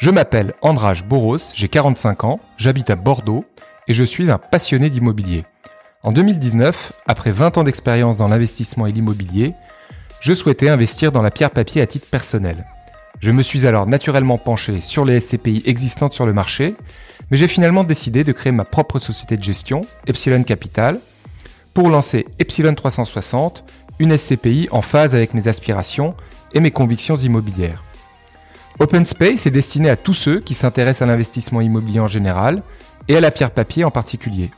Je m'appelle Andrage Boros, j'ai 45 ans, j'habite à Bordeaux et je suis un passionné d'immobilier. En 2019, après 20 ans d'expérience dans l'investissement et l'immobilier, je souhaitais investir dans la pierre papier à titre personnel. Je me suis alors naturellement penché sur les SCPI existantes sur le marché, mais j'ai finalement décidé de créer ma propre société de gestion, Epsilon Capital, pour lancer Epsilon 360, une SCPI en phase avec mes aspirations et mes convictions immobilières. Open Space est destiné à tous ceux qui s'intéressent à l'investissement immobilier en général et à la pierre papier en particulier.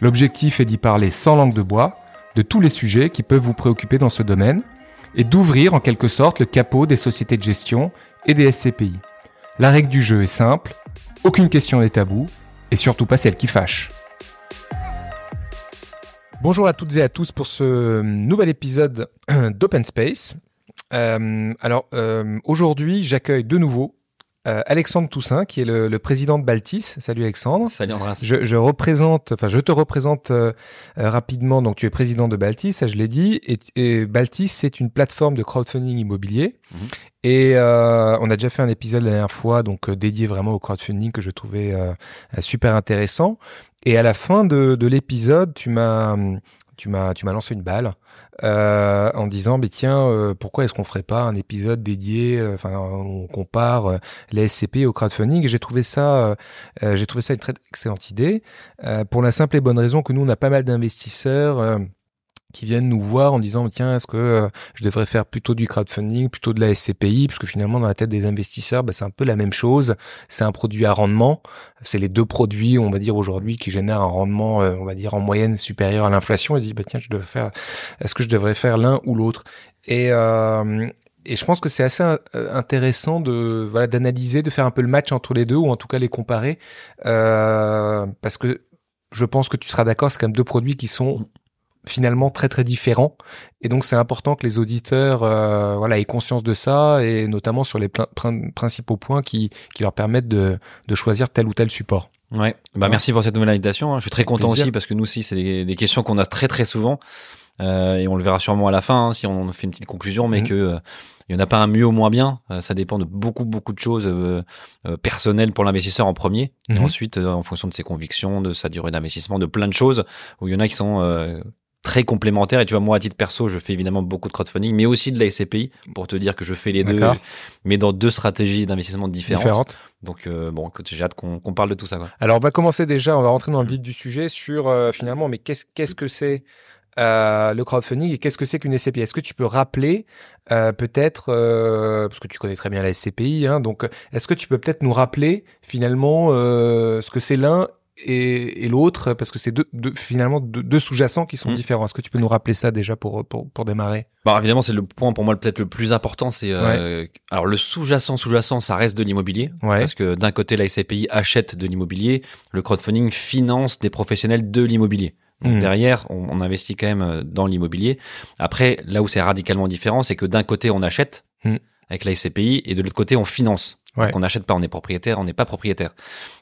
L'objectif est d'y parler sans langue de bois de tous les sujets qui peuvent vous préoccuper dans ce domaine et d'ouvrir en quelque sorte le capot des sociétés de gestion et des SCPI. La règle du jeu est simple, aucune question n'est tabou et surtout pas celle qui fâche. Bonjour à toutes et à tous pour ce nouvel épisode d'Open Space. Euh, alors euh, aujourd'hui, j'accueille de nouveau euh, Alexandre Toussaint, qui est le, le, président de Baltis. Salut Alexandre. Salut Andras. Je, je représente, enfin je te représente euh, rapidement. Donc tu es président de Baltis, ça je l'ai dit. Et, et Baltis, c'est une plateforme de crowdfunding immobilier. Mmh. Et on a déjà fait un épisode la dernière fois, donc dédié vraiment au crowdfunding que je trouvais super intéressant. Et à la fin de, de l'épisode, tu m'as tu m'as lancé une balle euh, en disant mais tiens euh, pourquoi est-ce qu'on ferait pas un épisode dédié euh, enfin on compare les SCP au crowdfunding? J'ai trouvé ça j'ai trouvé ça une très excellente idée pour la simple et bonne raison que nous on a pas mal d'investisseurs qui viennent nous voir en disant tiens est-ce que euh, je devrais faire plutôt du crowdfunding plutôt de la SCPI parce que finalement dans la tête des investisseurs bah, c'est un peu la même chose. C'est un produit à rendement. C'est les deux produits on va dire aujourd'hui qui génèrent un rendement euh, on va dire en moyenne supérieur à l'inflation. Et dit bah tiens je devrais faire est-ce que je devrais faire l'un ou l'autre? Et euh, et je pense que c'est assez intéressant de voilà d'analyser de faire un peu le match entre les deux ou en tout cas les comparer euh, parce que je pense que tu seras d'accord, c'est quand même deux produits qui sont finalement très très différents et donc c'est important que les auditeurs euh, voilà aient conscience de ça et notamment sur les principaux points qui, qui leur permettent de, de choisir tel ou tel support. Ouais, bah merci pour cette nouvelle invitation. Hein. Je suis très content aussi parce que nous aussi c'est des, des, questions qu'on a très très souvent euh, et on le verra sûrement à la fin hein, si on fait une petite conclusion, mais mmh. que euh, il n'y en a pas un mieux ou moins bien. Euh, ça dépend de beaucoup, beaucoup de choses euh, euh, personnelles pour l'investisseur en premier. Et mmh. ensuite, en fonction de ses convictions, de sa durée d'investissement, de plein de choses, où il y en a qui sont très complémentaires. Et tu vois, moi, à titre perso, je fais évidemment beaucoup de crowdfunding, mais aussi de la SCPI, pour te dire que je fais les deux, mais dans deux stratégies d'investissement différentes. différentes. Donc, euh, bon, j'ai hâte qu'on parle de tout ça. Quoi. Alors, on va commencer déjà, on va rentrer dans le vif du sujet sur, euh, finalement, mais qu'est-ce qu'est-ce que c'est euh, le crowdfunding et qu'est-ce que c'est qu'une SCPI Est-ce que tu peux rappeler euh, peut-être, euh, parce que tu connais très bien la SCPI, hein, donc est-ce que tu peux peut-être nous rappeler finalement ce que c'est l'un et, et l'autre parce que c'est deux, deux, finalement deux, deux sous-jacents qui sont mmh. différents. Est-ce que tu peux nous rappeler ça déjà pour pour, pour démarrer? Bah évidemment c'est le point pour moi peut-être le plus important. C'est euh, alors le sous-jacent sous-jacent ça reste de l'immobilier ouais. parce que d'un côté la SCPI achète de l'immobilier, le crowdfunding finance des professionnels de l'immobilier. Donc mmh. derrière, on, on, investit quand même euh, dans l'immobilier. Après, là où c'est radicalement différent, c'est que d'un côté on achète mmh. avec la SCPI et de l'autre côté on finance. Ouais. on n'achète pas, on est propriétaire, on n'est pas propriétaire.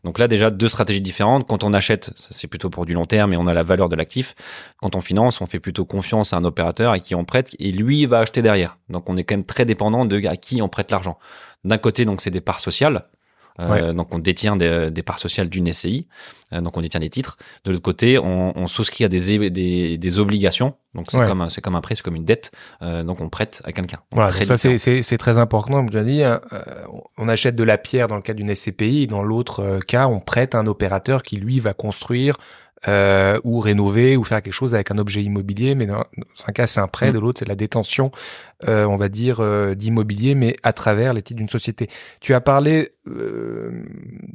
Donc là déjà deux stratégies différentes. Quand on achète, c'est plutôt pour du long terme et on a la valeur de l'actif. Quand on finance, on fait plutôt confiance à un opérateur à qui on prête et lui va acheter derrière. Donc on est quand même très dépendant de à qui on prête l'argent. D'un côté donc c'est des parts sociales. Euh, donc on détient des, des parts sociales d'une SCI, euh, donc on détient des titres. De l'autre côté, on, on, souscrit à des, des, des obligations, donc c'est ouais. comme c'est comme un prêt, c'est comme une dette, euh, donc on prête à quelqu'un. Voilà, ça c'est très important. Dit, hein, on achète de la pierre dans le cas d'une SCPI, dans l'autre cas, on prête à un opérateur qui lui va construire euh, ou rénover ou faire quelque chose avec un objet immobilier. Mais dans, un cas, c'est un prêt, mmh. de l'autre, c'est la détention, euh, on va dire, euh, d'immobilier, mais à travers les titres d'une société. Tu as parlé euh,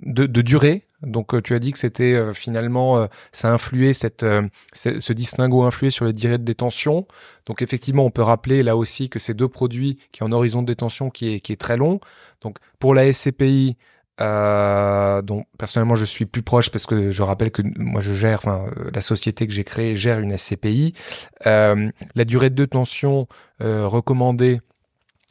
de, de, durée. Donc, euh, tu as dit que c'était euh, finalement, ça a influé, cette, ce distinguo influé sur les durées de détention. Donc, effectivement, on peut rappeler là aussi que ces deux produits qui ont un horizon de détention qui est, qui est très long. Donc, pour la SCPI, euh, personnellement je suis plus proche parce que je rappelle que moi je gère, enfin euh, la société que j'ai créée gère une SCPI. Euh, la durée de détention euh, recommandée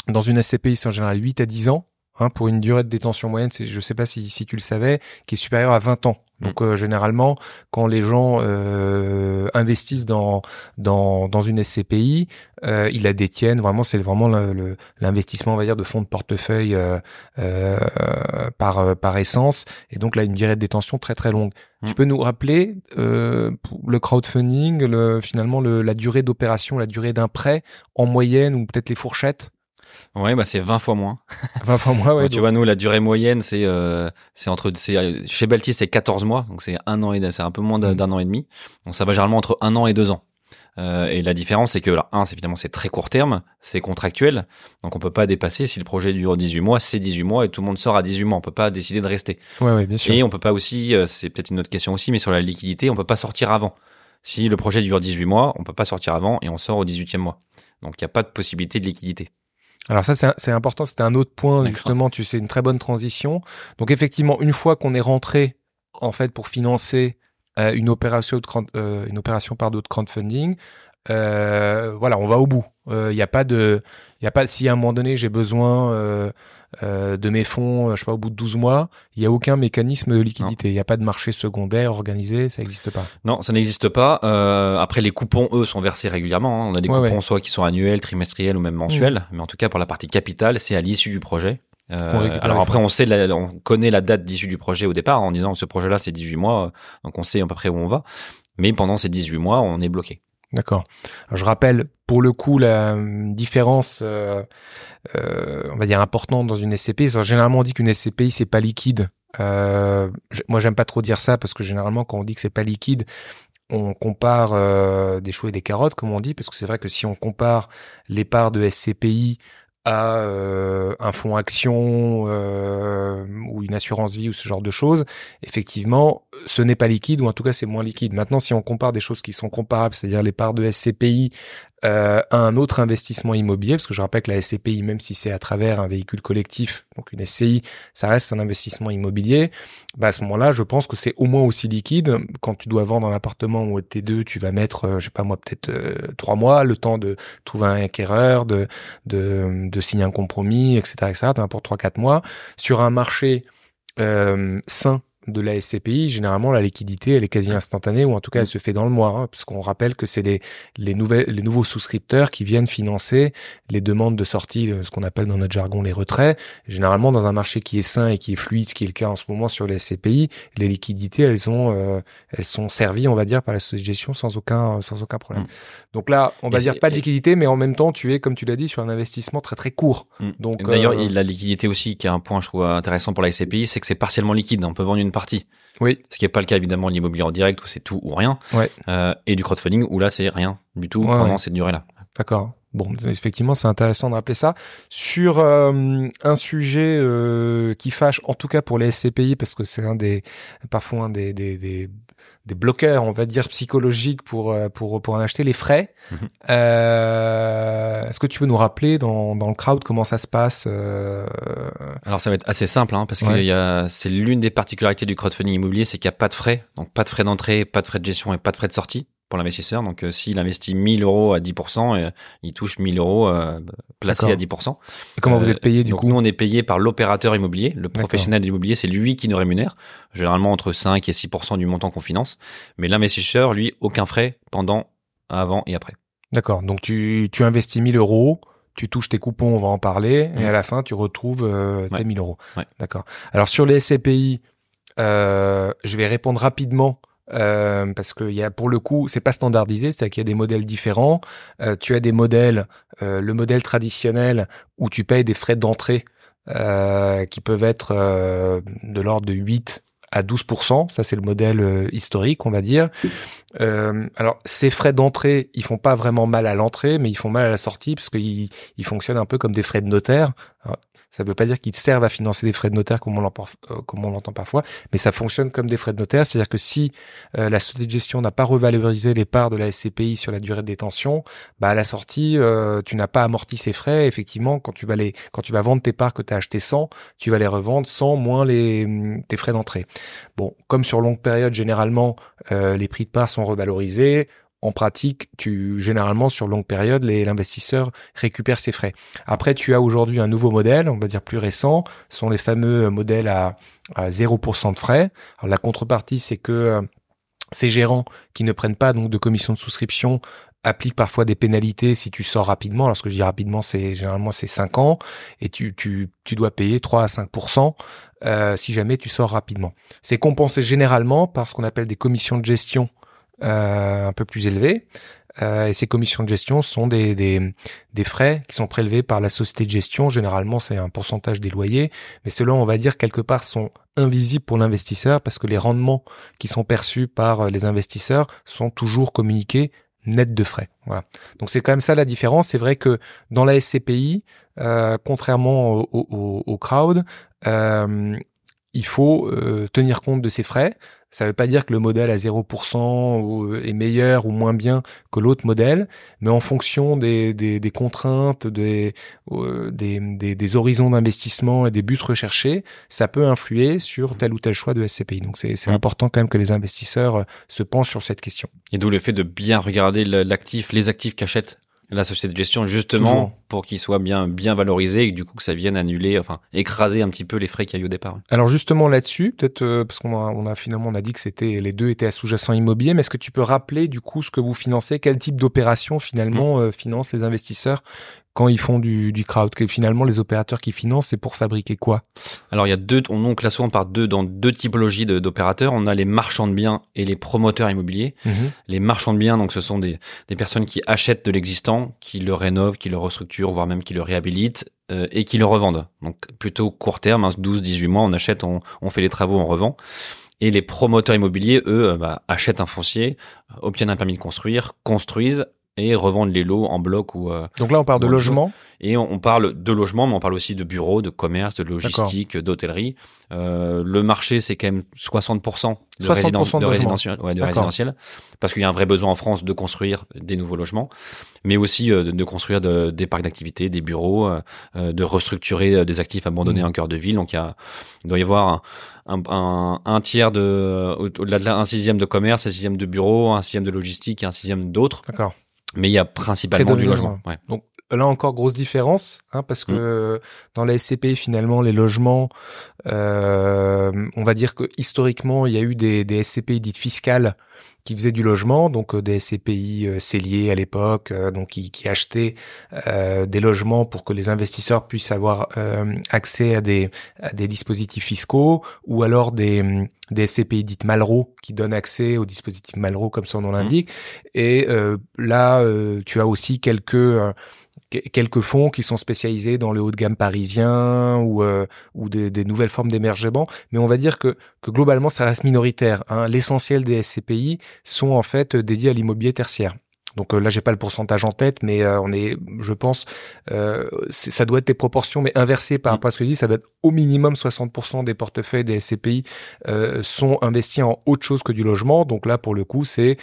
dans une SCPI c'est en général 8 à 10 ans. Hein, pour une durée de détention moyenne, je ne sais pas si, si tu le savais, qui est supérieure à 20 ans. Mm. Donc euh, généralement, quand les gens euh, investissent dans, dans, dans une SCPI, euh, ils la détiennent. Vraiment, c'est vraiment l'investissement, on va dire, de fonds de portefeuille euh, euh, par par essence. Et donc là, une durée de détention très très longue. Mm. Tu peux nous rappeler le crowdfunding, le, finalement le, la durée d'opération, la durée d'un prêt en moyenne ou peut-être les fourchettes? Ouais, bah c'est 20 fois moins. 20 fois moins, ouais. tu vois, nous, la durée moyenne, c'est euh, c'est entre c'est chez Baltis, c'est 14 mois, donc c'est un an et c'est un peu moins mm. d'un an et demi. Donc ça va généralement entre un an et deux ans. Euh, et la différence, c'est que là, un, c'est évidemment c'est très court terme, c'est contractuel, donc on peut pas dépasser. Si le projet dure 18 mois, c'est 18 mois et tout le monde sort à 18 mois. On peut pas décider de rester. Ouais, ouais, bien sûr. Et on peut pas aussi, euh, c'est peut-être une autre question aussi, mais sur la liquidité, on peut pas sortir avant. Si le projet dure 18 mois, on peut pas sortir avant et on sort au 18e mois. Donc il n'y a pas de possibilité de liquidité. Alors ça, c'est important. C'était un autre point, justement. Tu sais, une très bonne transition. Donc effectivement, une fois qu'on est rentré, en fait, pour financer euh, une opération de euh, une opération par d'autres crowdfunding, euh, voilà, on va au bout. Il euh, n'y a pas de, il y a pas. Si à un moment donné j'ai besoin euh, euh, de mes fonds, je sais pas, au bout de 12 mois, il y a aucun mécanisme de liquidité. Il n'y a pas de marché secondaire organisé, ça n'existe pas. Non, ça n'existe pas. après, les coupons, eux, sont versés régulièrement. Hein. On a des coupons soit qui sont annuels, trimestriels ou même mensuels. Mmh. Mais en tout cas, pour la partie capitale, c'est à l'issue du projet. alors après, on sait, on connaît la date d'issue du projet au départ en disant ce projet-là c'est 18 mois, donc on sait à peu près où on va. Mais pendant ces 18 mois, on est bloqué. D'accord. Je rappelle pour le coup la euh, différence, euh, euh, on va dire importante dans une SCPI. Généralement on dit qu'une SCPI c'est pas liquide. Euh, moi j'aime pas trop dire ça parce que généralement quand on dit que c'est pas liquide, on compare euh, des choux et des carottes comme on dit parce que c'est vrai que si on compare les parts de SCPI à euh, un fonds action euh, ou une assurance vie ou ce genre de choses, effectivement, ce n'est pas liquide ou en tout cas c'est moins liquide. Maintenant, si on compare des choses qui sont comparables, c'est-à-dire les parts de SCPI euh, à un autre investissement immobilier, parce que je rappelle que la SCPI, même si c'est à travers un véhicule collectif, donc une SCI, ça reste un investissement immobilier, bah à ce moment-là, je pense que c'est au moins aussi liquide. Quand tu dois vendre un appartement ou T2, tu vas mettre, euh, je sais pas moi, peut-être euh, trois mois, le temps de trouver un acquéreur, de, de, signer un compromis, etc., etc., pour trois, quatre mois. Sur un marché sain, de la SCPI, généralement la liquidité elle est quasi instantanée ou en tout cas elle se fait dans le mois, hein, puisqu'on rappelle que c'est les, les, nouvelles, les nouveaux souscripteurs qui viennent financer les demandes de sortie, euh, ce qu'on appelle dans notre jargon les retraits. généralement dans un marché qui est sain et qui est fluide, ce qui est le cas en ce moment sur les SCPI, les liquidités elles sont euh, elles sont servies on va dire par la société de gestion sans aucun sans aucun problème. Mm. Donc là on va dire pas de liquidité, mais en même temps tu es comme tu l'as dit sur un investissement très très court. Mm. Donc d'ailleurs euh, la liquidité aussi qui est un point je trouve intéressant pour la SCPI, c'est que c'est partiellement liquide. On peut vendre une partie. Oui. Ce qui n'est pas le cas évidemment de l'immobilier en direct où c'est tout ou rien. Ouais. Euh, et du crowdfunding où là c'est rien du tout pendant cette durée-là. D'accord. Bon, effectivement, c'est intéressant de rappeler ça. Sur euh, un sujet euh, qui fâche, en tout cas pour les SCPI, parce que c'est un des parfois un des, des, des, des bloqueurs, on va dire, psychologiques pour, euh, pour, pour en acheter les frais. Mhm. Euh, Est-ce que tu peux nous rappeler dans, dans le crowd comment ça se passe euh... Alors ça va être assez simple, hein, parce que c'est l'une des particularités du crowdfunding immobilier, c'est qu'il n'y a pas de frais, donc pas de frais d'entrée, pas de frais de gestion et pas de frais de sortie pour l'investisseur. Donc, euh, s'il investit 1000 euros à 10%, euh, il touche 1000 euros euh, placés à 10%. Et comment vous êtes payé du donc coup Nous, on est payé par l'opérateur immobilier. Le professionnel de l'immobilier, c'est lui qui nous rémunère, généralement entre 5 et 6% du montant qu'on finance. Mais l'investisseur, lui, aucun frais pendant, avant et après. D'accord. Donc, tu, tu investis 1000 euros tu touches tes coupons, on va en parler, et à la fin, tu retrouves tes 1000 euros. D'accord. Alors sur les SCPI, euh, je vais répondre rapidement euh, parce que y a pour le coup, c'est pas standardisé, c'est-à-dire qu'il y a des modèles différents. Euh, tu as des modèles, euh, le modèle traditionnel où tu payes des frais d'entrée qui peuvent être de l'ordre de 8 à 12%, ça c'est le modèle historique, on va dire. alors ces frais d'entrée, ils font pas vraiment mal à l'entrée, mais ils font mal à la sortie parce qu'ils ils fonctionnent un peu comme des frais de notaire. Ça ne veut pas dire qu'ils servent à financer des frais de notaire comme on l'entend parfois, mais ça fonctionne comme des frais de notaire. C'est-à-dire que si euh, la société de gestion n'a pas revalorisé les parts de la SCPI sur la durée de détention, bah à la sortie, euh, tu n'as pas amorti ces frais. Effectivement, quand tu vas les, quand tu vas vendre tes parts que tu as acheté 100, tu vas les revendre sans moins les tes frais d'entrée. Bon, comme sur longue période, généralement, euh, les prix de parts sont revalorisés en pratique, tu généralement sur longue période, l'investisseur récupère ses frais. Après, tu as aujourd'hui un nouveau modèle, on va dire plus récent, ce sont les fameux modèles à, à 0% de frais. La contrepartie, c'est que euh, ces gérants qui ne prennent pas donc de commission de souscription appliquent parfois des pénalités si tu sors rapidement. Alors ce que je dis rapidement, c'est généralement c'est 5 ans et tu, tu, tu dois payer 3 à 5% euh, si jamais tu sors rapidement. C'est compensé généralement par ce qu'on appelle des commissions de gestion un peu plus élevées. Euh, et ces commissions de gestion sont des, des, des, frais qui sont prélevés par la société de gestion. Généralement, c'est un pourcentage des loyers, mais ceux-là, on va dire, quelque part, sont invisibles pour l'investisseur parce que les rendements qui sont perçus par euh, les investisseurs sont toujours communiqués net de frais. Voilà. Donc c'est quand même ça la différence. C'est vrai que dans la SCPI, euh, contrairement au, au, au crowd, euh, il faut euh, tenir compte de ces frais. Ça ne veut pas dire que le modèle à 0% est meilleur ou moins bien que l'autre modèle, mais en fonction des, des, des contraintes, des, euh, des, des, horizons d'investissement et des buts recherchés, ça peut influer sur tel ou tel choix de SCPI. Donc c'est important quand même que les investisseurs euh, se penchent sur cette question. Et d'où le fait de bien regarder l'actif, les actifs qu'achètent la société de gestion justement pour qu'il soit bien bien valorisé et du coup que ça vienne annuler enfin écraser un petit peu les frais qu'il y a eu au départ. Alors justement là-dessus, peut-être euh, parce qu'on a, on a finalement on a dit que c'était les deux étaient à sous-jacent immobilier, mais est-ce que tu peux rappeler du coup ce que vous financez, quel type d'opération finalement mmh. euh, financent les investisseurs quand ils font du, du crowd? Que finalement les opérateurs qui financent c'est pour fabriquer quoi? Alors il y a deux on donc là souvent par deux dans deux typologies d'opérateurs, on a les marchands de biens et les promoteurs immobiliers. Mmh. Les marchands de biens donc ce sont des, des personnes qui achètent de l'existant, qui le rénovent, qui le restructurent voire même qui le réhabilitent euh, et qui le revendent. Donc plutôt court terme, 12 hein, 18 mois, on achète, on, on fait les travaux, on revend. Et les promoteurs immobiliers, eux, euh, bah, achètent un foncier, obtiennent un permis de construire, construisent, et revendre les lots en bloc ou. Euh, Donc là, on parle de logement. Et on, parle de logement, mais on parle aussi de bureaux, de commerce, de logistique, d'hôtellerie. Euh, le marché, c'est quand même 60% de, 60 de, résidentiel, ouais, de résidentiel, parce qu'il y a un vrai besoin en France de construire des nouveaux logements, mais aussi euh, de, construire des parcs d'activités, des bureaux, euh, de restructurer des actifs abandonnés mmh. en cœur de ville. Donc il, y a, il doit y avoir un, un, un, tiers de, au-delà de là, un sixième de commerce, un sixième de bureaux, un sixième de logistique et un sixième d'autres. D'accord. Mais il y a principalement du logement. Ouais. Donc là encore grosse différence, hein, parce que mm. dans la SCP finalement les logements, euh, on va dire que historiquement il y a eu des, des SCPI dites fiscales qui faisaient du logement, donc euh, des SCPI euh, celliers à l'époque, euh, donc qui, qui achetaient euh, des logements pour que les investisseurs puissent avoir accès à des, à des dispositifs fiscaux, ou alors des, des SCPI dites Malraux qui donnent accès aux dispositifs Malraux comme son nom mmh. l'indique. Et là, tu as aussi quelques quelques fonds qui sont spécialisés dans le haut de gamme parisien ou euh, ou des, des, nouvelles formes d'émergement, mais on va dire que que globalement ça reste minoritaire. Hein. L'essentiel des SCPI sont en fait dédiés à l'immobilier tertiaire. Donc euh, là, j'ai pas le pourcentage en tête, mais euh, on est, je pense, euh, ça doit être des proportions, mais inversées par rapport à ce que je dis, ça doit être au minimum 60% des portefeuilles des SCPI euh, sont investis en autre chose que du logement. Donc là, pour le coup, c'est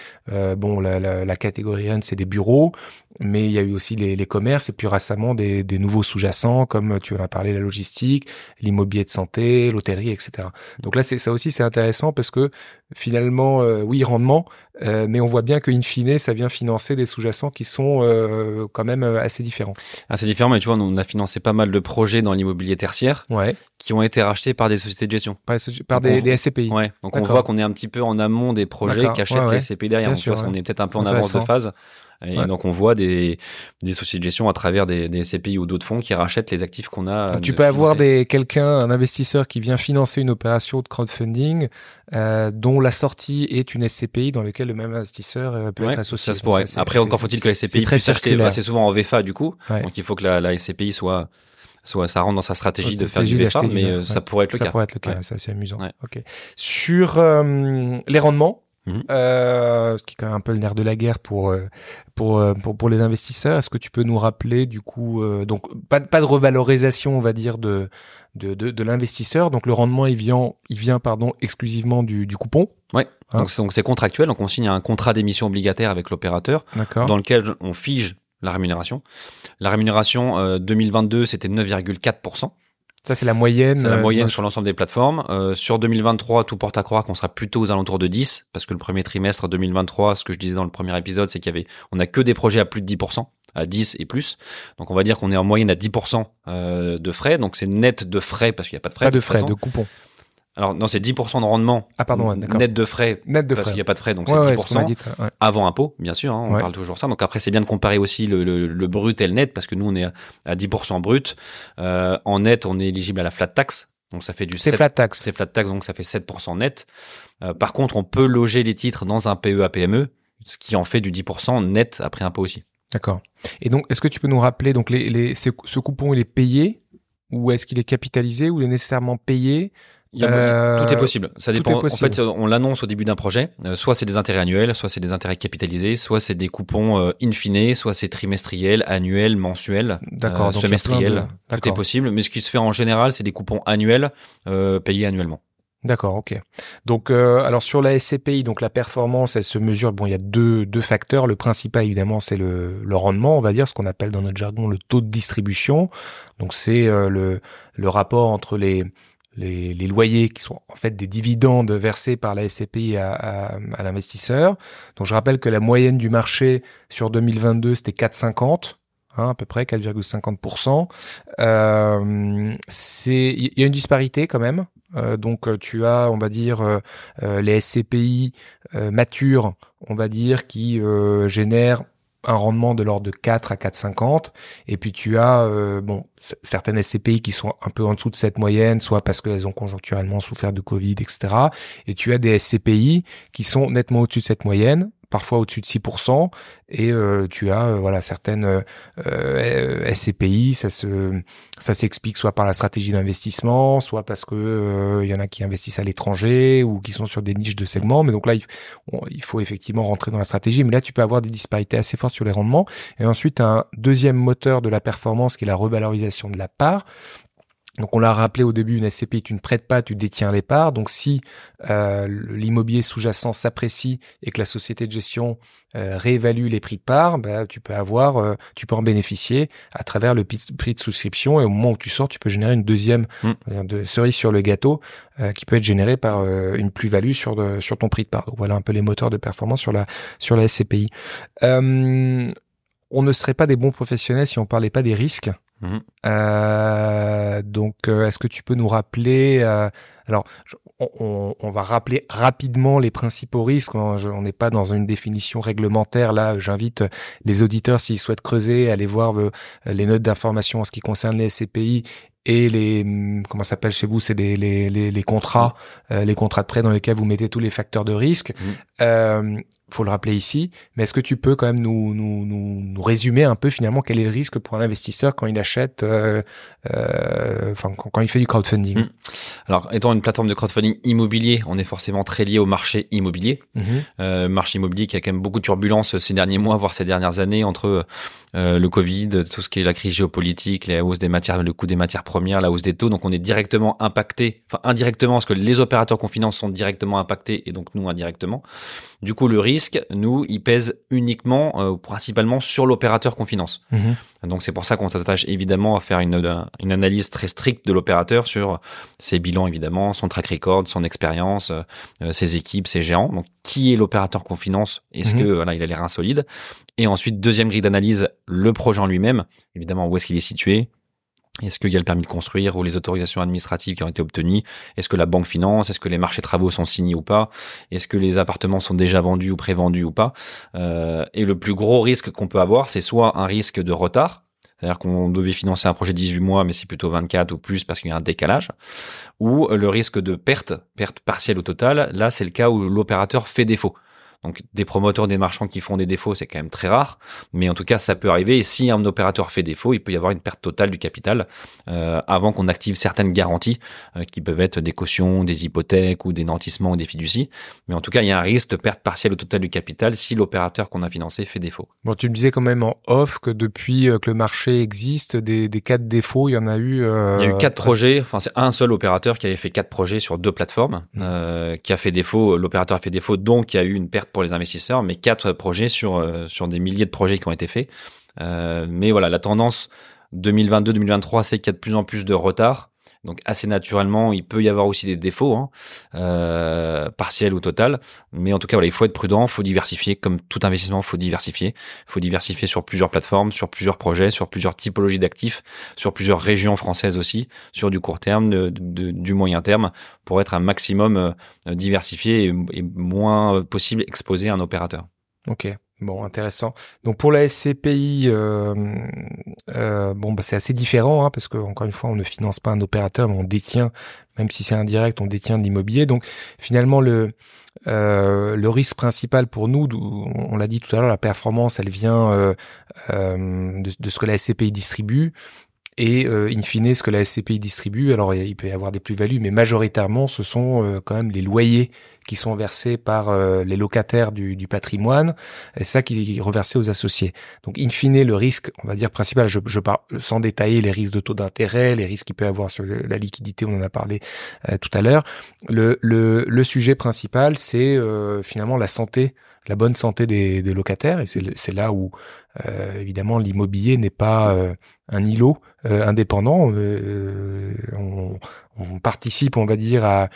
bon, la, la, la, catégorie N, c'est des bureaux, mais il y a eu aussi les, les commerces et puis récemment des, des nouveaux sous-jacents comme tu en as parlé, la logistique, l'immobilier de santé, l'hôtellerie, etc. Donc là, c'est ça aussi, c'est intéressant parce que finalement, oui, rendement, mais on voit bien qu'in fine, ça vient financer des sous-jacents qui sont euh, quand même euh, assez différents. Assez différents, mais tu vois, on a financé pas mal de projets dans l'immobilier tertiaire ouais. qui ont été rachetés par des sociétés de gestion. Par, des, SCPI. Ouais. Donc on voit qu'on est un petit peu en amont des projets qui achètent les SCPI derrière. donc on est peut-être un peu en avance de phase. Et donc on voit des, des sociétés de gestion à travers des, des SCPI ou d'autres fonds qui rachètent les actifs qu'on a. tu peux avoir des quelqu'un, un investisseur qui vient financer une opération de crowdfunding euh, dont la sortie est une SCPI dans laquelle le même investisseur euh, peut être associé. Ça se pourrait. Après encore faut-il que la SCPI puisse acheter assez souvent en VFA du coup. Donc il faut que la, la SCPI soit soit ça rentre dans sa stratégie de faire du VFA, mais euh, ça pourrait être le cas. Ça pourrait être le cas, c'est assez amusant. Ok. Sur euh, les rendements, Mhm. Euh, ce qui est quand même un peu le nerf de la guerre pour euh, pour euh, pour, pour les investisseurs. Est-ce que tu peux nous rappeler du coup donc pas pas de revalorisation on va dire de de, de, de l'investisseur. Donc le rendement il vient il vient pardon exclusivement du, du coupon. Ouais. Hein donc c'est contractuel. Donc on signe un contrat d'émission obligataire avec l'opérateur dans lequel on fige la rémunération. La rémunération 2022 c'était 9,4 Ça, c'est la moyenne. C'est la moyenne sur l'ensemble des plateformes. sur 2023, tout porte à croire qu'on sera plutôt aux alentours de 10, parce que le premier trimestre 2023, ce que je disais dans le premier épisode, c'est qu'il y avait, on a que des projets à plus de 10% à 10 et plus. Donc on va dire qu'on est en moyenne à 10% de frais. Donc c'est net de frais parce qu'il n'y a pas de frais. Pas de, frais, de coupons. Alors non, c'est 10% de rendement ah, pardon, net de frais, net de parce qu'il n'y a pas de frais, donc c'est 10% avant impôt, bien sûr, hein, on parle toujours ça. Donc après, c'est bien de comparer aussi le, le, brut et le net, parce que nous, on est à 10% brut. Euh, en net, on est éligible à la flat tax, donc ça fait du C'est flat tax. C'est flat tax, donc ça fait 7% net. Euh, par contre, on peut loger les titres dans un PEA PME, ce qui en fait du 10% net après impôt aussi. D'accord. Et donc, est-ce que tu peux nous rappeler, donc les, les, ce coupon, il est payé ou est-ce qu'il est capitalisé ou il est nécessairement payé euh, tout est possible. Ça dépend. En fait, on l'annonce au début d'un projet. Euh, soit c'est des intérêts annuels, soit c'est des intérêts capitalisés, soit c'est des coupons euh, in fine, soit c'est trimestriel, annuel, mensuel, D'accord, semestriel. Tout est possible. Mais ce qui se fait en général, c'est des coupons annuels payés annuellement. D'accord, ok. Donc, alors sur la SCPI, donc la performance, elle se mesure. Bon, il y a deux, deux facteurs. Le principal, évidemment, c'est le, le rendement, on va dire, ce qu'on appelle dans notre jargon le taux de distribution. Donc, c'est le, le rapport entre les les, les, loyers qui sont en fait des dividendes versés par la SCPI à, à, à l'investisseur. Donc je rappelle que la moyenne du marché sur 2022 c'était 4,50. Hein, à peu près 4,50%. Euh, il y a une disparité quand même. Euh, donc tu as, on va dire, euh, euh les SCPI euh, matures, on va dire, qui génèrent un rendement de l'ordre de 4 à 4,50. Et puis tu as euh, bon certaines SCPI qui sont un peu en dessous de cette moyenne, soit parce qu'elles ont conjoncturellement souffert de Covid, etc. Et tu as des SCPI qui sont nettement au-dessus de cette moyenne, parfois au-dessus de 6%, et euh, tu as euh, voilà certaines euh, SCPI, ça se ça s'explique soit par la stratégie d'investissement, soit parce que il y en a qui investissent à l'étranger ou qui sont sur des niches de segments. Mais donc là, il, il, faut effectivement rentrer dans la stratégie. Mais là, tu peux avoir des disparités assez fortes sur les rendements. Et ensuite, un deuxième moteur de la performance qui est la revalorisation de la part. Donc on l'a rappelé au début, une SCPI, tu ne prêtes pas, tu détiens les parts. Donc si euh, l'immobilier sous-jacent s'apprécie et que la société de gestion euh, réévalue les prix de parts, bah, tu peux avoir, euh, tu peux en bénéficier à travers le prix de souscription. Et au moment où tu sors, tu peux générer une deuxième mm. de cerise sur le gâteau qui peut être générée par une plus-value sur sur ton prix de part. Donc voilà un peu les moteurs de performance sur la sur la SCPI. on ne serait pas des bons professionnels si on parlait pas des risques Mhm. Euh, donc, euh, est-ce que tu peux nous rappeler euh, Alors, on, on, va rappeler rapidement les principaux risques. On n'est pas dans une définition réglementaire. Là, j'invite les auditeurs, s'ils souhaitent creuser, à aller voir les notes d'information en ce qui concerne les SCPI et les comment s'appelle chez vous c'est les, les, les, contrats mhm. les contrats de prêt dans lesquels vous mettez tous les facteurs de risque mhm. euh, faut le rappeler ici, mais est-ce que tu peux quand même nous, nous, nous, nous, résumer un peu finalement quel est le risque pour un investisseur quand il achète, euh, euh, enfin quand, il fait du crowdfunding? Hmm. Alors, étant une plateforme de crowdfunding immobilier, on est forcément très lié au marché immobilier, mhm. euh, marché immobilier qui a quand même beaucoup de turbulences ces derniers mois, voire ces dernières années entre euh, le Covid, tout ce qui est la crise géopolitique, la hausse des matières, le coût des matières premières, la hausse des taux. Donc, on est directement impacté, enfin indirectement, parce que les opérateurs qu'on finance sont directement impactés et donc nous indirectement. Du coup, le risque, nous, il pèse uniquement, euh, principalement sur l'opérateur qu'on finance. Mhm. Donc c'est pour ça qu'on s'attache évidemment à faire une, une analyse très stricte de l'opérateur sur ses bilans évidemment, son track record, son expérience, euh, ses équipes, ses géants. Donc qui est l'opérateur qu'on finance? Est-ce mhm. que voilà, il a l'air insolide Et ensuite deuxième grille d'analyse, le projet en lui-même. Évidemment où est-ce qu'il est situé? Est-ce qu'il y a le permis de construire ou les autorisations administratives qui ont été obtenues? Est-ce que la banque finance? Est-ce que les marchés travaux sont signés ou pas? Est-ce que les appartements sont déjà vendus ou prévendus ou pas? Euh, Et le plus gros risque qu'on peut avoir, c'est soit un risque de retard, c'est-à-dire qu'on devait financer un projet de 18 mois, mais c'est plutôt 24 ou plus parce qu'il y a un décalage, ou le risque de perte, perte partielle ou totale. Là, c'est le cas où l'opérateur fait défaut. Donc des promoteurs, des marchands qui font des défauts, c'est quand même très rare, mais en tout cas ça peut arriver. Et si un opérateur fait défaut, il peut y avoir une perte totale du capital euh, avant qu'on active certaines garanties euh, qui peuvent être des cautions, des hypothèques ou des nantissements ou des fiducies. Mais en tout cas, il y a un risque de perte partielle ou totale du capital si l'opérateur qu'on a financé fait défaut. Bon, tu me disais quand même en off que depuis euh, que le marché existe, des, des cas de défaut, il y en a eu. Il y a eu quatre projets. Enfin, c'est un seul opérateur qui avait fait quatre projets sur deux plateformes, mmh. qui a fait défaut. L'opérateur a fait défaut, donc il y a eu une perte pour les investisseurs, mais quatre projets sur euh, sur des milliers de projets qui ont été faits. Euh, mais voilà, la tendance 2022-2023, c'est qu'il y a de plus en plus de retard. Donc assez naturellement, il peut y avoir aussi des défauts, hein, euh, partiels ou total. Mais en tout cas, voilà, il faut être prudent, il faut diversifier. Comme tout investissement, il faut diversifier. Il faut diversifier sur plusieurs plateformes, sur plusieurs projets, sur plusieurs typologies d'actifs, sur plusieurs régions françaises aussi, sur du court terme, de, du moyen terme, pour être un maximum euh, diversifié et, moins possible exposé à un opérateur. Ok. Bon, intéressant. Donc pour la SCPI, euh, euh, bon, bah, c'est assez différent hein, parce que encore une fois, on ne finance pas un opérateur, mais on détient, même si c'est indirect, on détient de l'immobilier. Donc finalement, le euh, le risque principal pour nous, on, l'a dit tout à l'heure, la performance, elle vient euh, euh, de, de, ce que la SCPI distribue et euh, in fine ce que la SCPI distribue. Alors il peut y avoir des plus-values, mais majoritairement ce sont euh, quand même les loyers qui sont versés par euh, les locataires du, patrimoine, et ça qui est reversé aux associés. Donc in fine le risque, on va dire principal, je, je parle sans détailler les risques de taux d'intérêt, les risques qu'il peut y avoir sur la liquidité, on en a parlé tout à l'heure. Le, sujet principal, c'est finalement la santé la bonne santé des, locataires et c'est là où euh, évidemment l'immobilier n'est pas euh, un îlot euh, indépendant. On, on, participe, on va dire, à,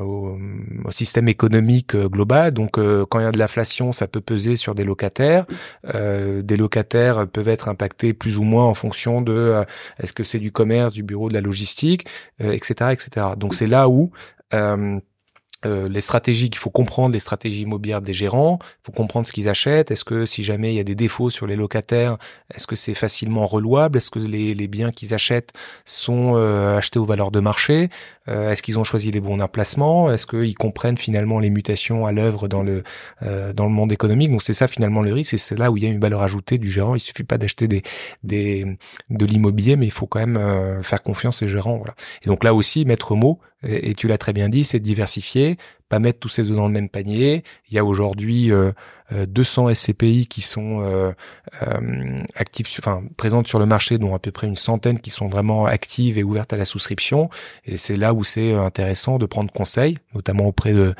au, au, système économique global. Donc quand il y a de l'inflation, ça peut peser sur des locataires. des locataires peuvent être impactés plus ou moins en fonction de est-ce que c'est du commerce, du bureau, de la logistique, etc., etc. Donc c'est là où euh, les stratégies qu'il faut comprendre, les stratégies immobilières des gérants, il faut comprendre ce qu'ils achètent. Est-ce que si jamais il y a des défauts sur les locataires, est-ce que c'est facilement relouable? Est-ce que les, les biens qu'ils achètent sont euh, achetés aux valeurs de marché? Euh, Est-ce qu'ils ont choisi les bons emplacements? Est-ce qu'ils comprennent finalement les mutations à l'œuvre dans le dans le monde économique? Donc c'est ça finalement le risque et c'est là où il y a une valeur ajoutée du gérant. Il suffit pas d'acheter des, des de l'immobilier, mais il faut quand même faire confiance aux gérants. Voilà. Et donc là aussi, mettre mot et, tu l'as très bien dit, c'est diversifier, pas mettre tous ces œufs dans le même panier. Il y a aujourd'hui euh, 200 euh, SCPI qui sont euh, euh, actifs, enfin présentes sur le marché, dont à peu près une centaine qui sont vraiment actives et ouvertes à la souscription. Et c'est là où c'est intéressant de prendre conseil, notamment auprès de,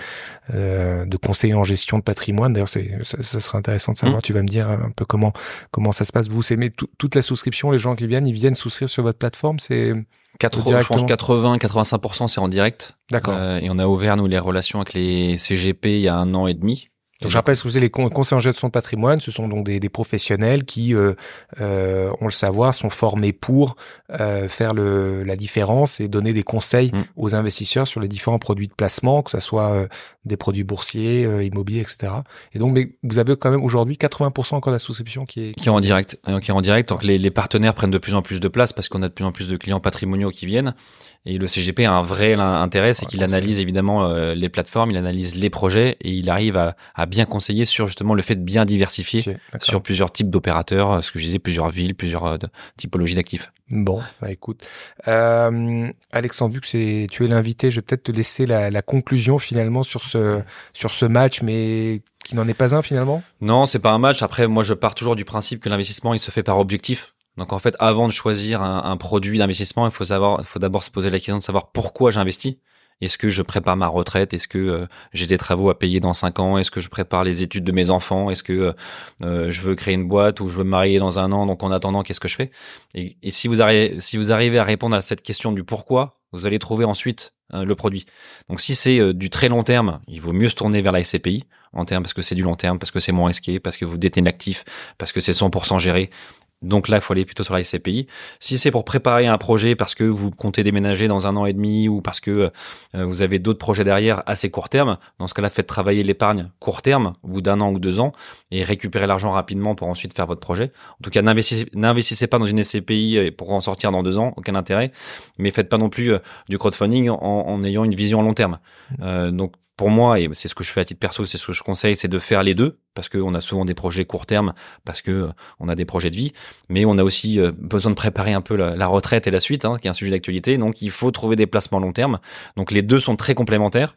de conseillers en gestion de patrimoine. D'ailleurs, c'est, ça, ça serait intéressant de savoir. Mmh. Tu vas me dire un peu comment comment ça se passe. Vous, c'est mais toute la souscription, les gens qui viennent, ils viennent souscrire sur votre plateforme. C'est 80, je pense 80-85% c'est en direct. D'accord. Euh, et on a ouvert nous les relations avec les CGP il y a un an et demi. Donc, je rappelle ce que vous avez les conseillers en gestion de patrimoine, ce sont donc des, des professionnels qui, euh, euh, on le savoir, sont formés pour euh, faire le, la différence et donner des conseils mm. aux investisseurs sur les différents produits de placement, que ce soit euh, des produits boursiers, euh, immobiliers, etc. Et donc, mais vous avez quand même aujourd'hui 80% encore de la souscription qui est qui est en direct, qui est en direct. Donc les, les partenaires prennent de plus en plus de place parce qu'on a de plus en plus de clients patrimoniaux qui viennent. Et le CGP a un vrai intérêt, c'est qu'il analyse évidemment euh, les plateformes, il analyse les projets et il arrive à, à bien conseiller sur justement le fait de bien diversifier sur plusieurs types d'opérateurs, ce que je disais, plusieurs villes, plusieurs euh, typologies d'actifs. Bon, bah écoute, euh, Alexandre, vu que c'est tu es l'invité, je vais peut-être te laisser la, la, conclusion finalement sur ce sur ce match, mais qui n'en est pas un finalement? Non, c'est pas un match. Après, moi, je pars toujours du principe que l'investissement il se fait par objectif. Donc en fait, avant de choisir un, produit d'investissement, il faut savoir, il faut d'abord se poser la question de savoir pourquoi j'investis. Est-ce que je prépare ma retraite? Est-ce que euh, j'ai des travaux à payer dans cinq ans? Est-ce que je prépare les études de mes enfants? Est-ce que euh, euh, je veux créer une boîte ou je veux me marier dans un an? Donc en attendant, qu'est-ce que je fais? Et, si vous arrivez, si vous arrivez à répondre à cette question du pourquoi, vous allez trouver ensuite le produit. Donc si c'est du très long terme, il vaut mieux se tourner vers la SCPI en termes parce que c'est du long terme, parce que c'est moins risqué, parce que vous détenez l'actif, parce que c'est 100% géré, donc là, il faut aller plutôt sur la SCPI. Si c'est pour préparer un projet parce que vous comptez déménager dans un an et demi ou parce que euh, vous avez d'autres projets derrière assez court terme, dans ce cas-là, faites travailler l'épargne court terme, au bout d'un an ou deux ans, et récupérez l'argent rapidement pour ensuite faire votre projet. En tout cas, n'investissez pas dans une SCPI pour en sortir dans deux ans, aucun intérêt. Mais faites pas non plus euh, du crowdfunding en, en, ayant une vision à long terme. Mmh. Euh, donc pour moi, et c'est ce que je fais à titre perso, c'est ce que je conseille, c'est de faire les deux, parce qu'on a souvent des projets court terme, parce que euh, on a des projets de vie, mais on a aussi euh, besoin de préparer un peu la, retraite et la suite, hein, qui est un sujet d'actualité. Donc, il faut trouver des placements long terme. Donc, les deux sont très complémentaires.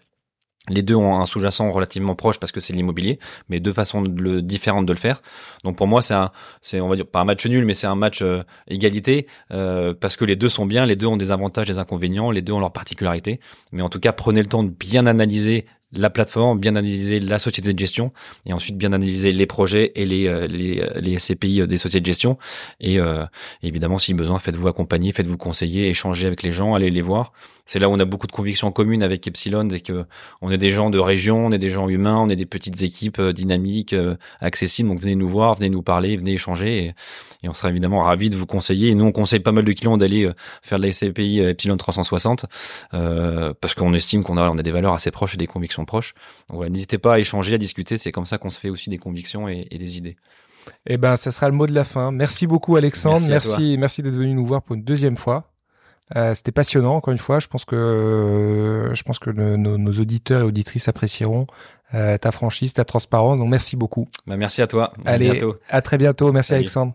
Les deux ont un sous-jacent relativement proche parce que c'est l'immobilier, mais deux façons différentes de le faire. Donc pour moi, c'est un, c'est on va dire pas un match nul, mais c'est un match euh, égalité euh, parce que les deux sont bien, les deux ont des avantages, des inconvénients, les deux ont leurs particularités. Mais en tout cas, prenez le temps de bien analyser la plateforme, bien analyser la société de gestion et ensuite bien analyser les projets et les, euh, les, euh, SCPI des sociétés de gestion. Et euh, évidemment, si besoin, faites-vous accompagner, faites-vous conseiller, échangez avec les gens, allez les voir. C'est là où on a beaucoup de convictions communes avec Epsilon, c'est que on est des gens de région, on est des gens humains, on est des petites équipes dynamiques, accessibles. Donc venez nous voir, venez nous parler, venez échanger et, et on sera évidemment ravis de vous conseiller. Et nous, on conseille pas mal de clients d'aller faire de la SCPI Epsilon 360 parce qu'on estime qu'on a, on a des valeurs assez proches et des convictions proches. voilà, n'hésitez pas à échanger, à discuter. C'est comme ça qu'on se fait aussi des convictions et, des idées. Eh ben, ça sera le mot de la fin. Merci beaucoup, Alexandre. Merci, merci, d'être venu nous voir pour une deuxième fois. Euh, C'était passionnant, encore une fois. Je pense que, je pense que nos, auditeurs et auditrices apprécieront euh, ta franchise, ta transparence. Donc, merci beaucoup. Bah, merci à toi. À Allez, bientôt. à très bientôt. Merci, Alexandre.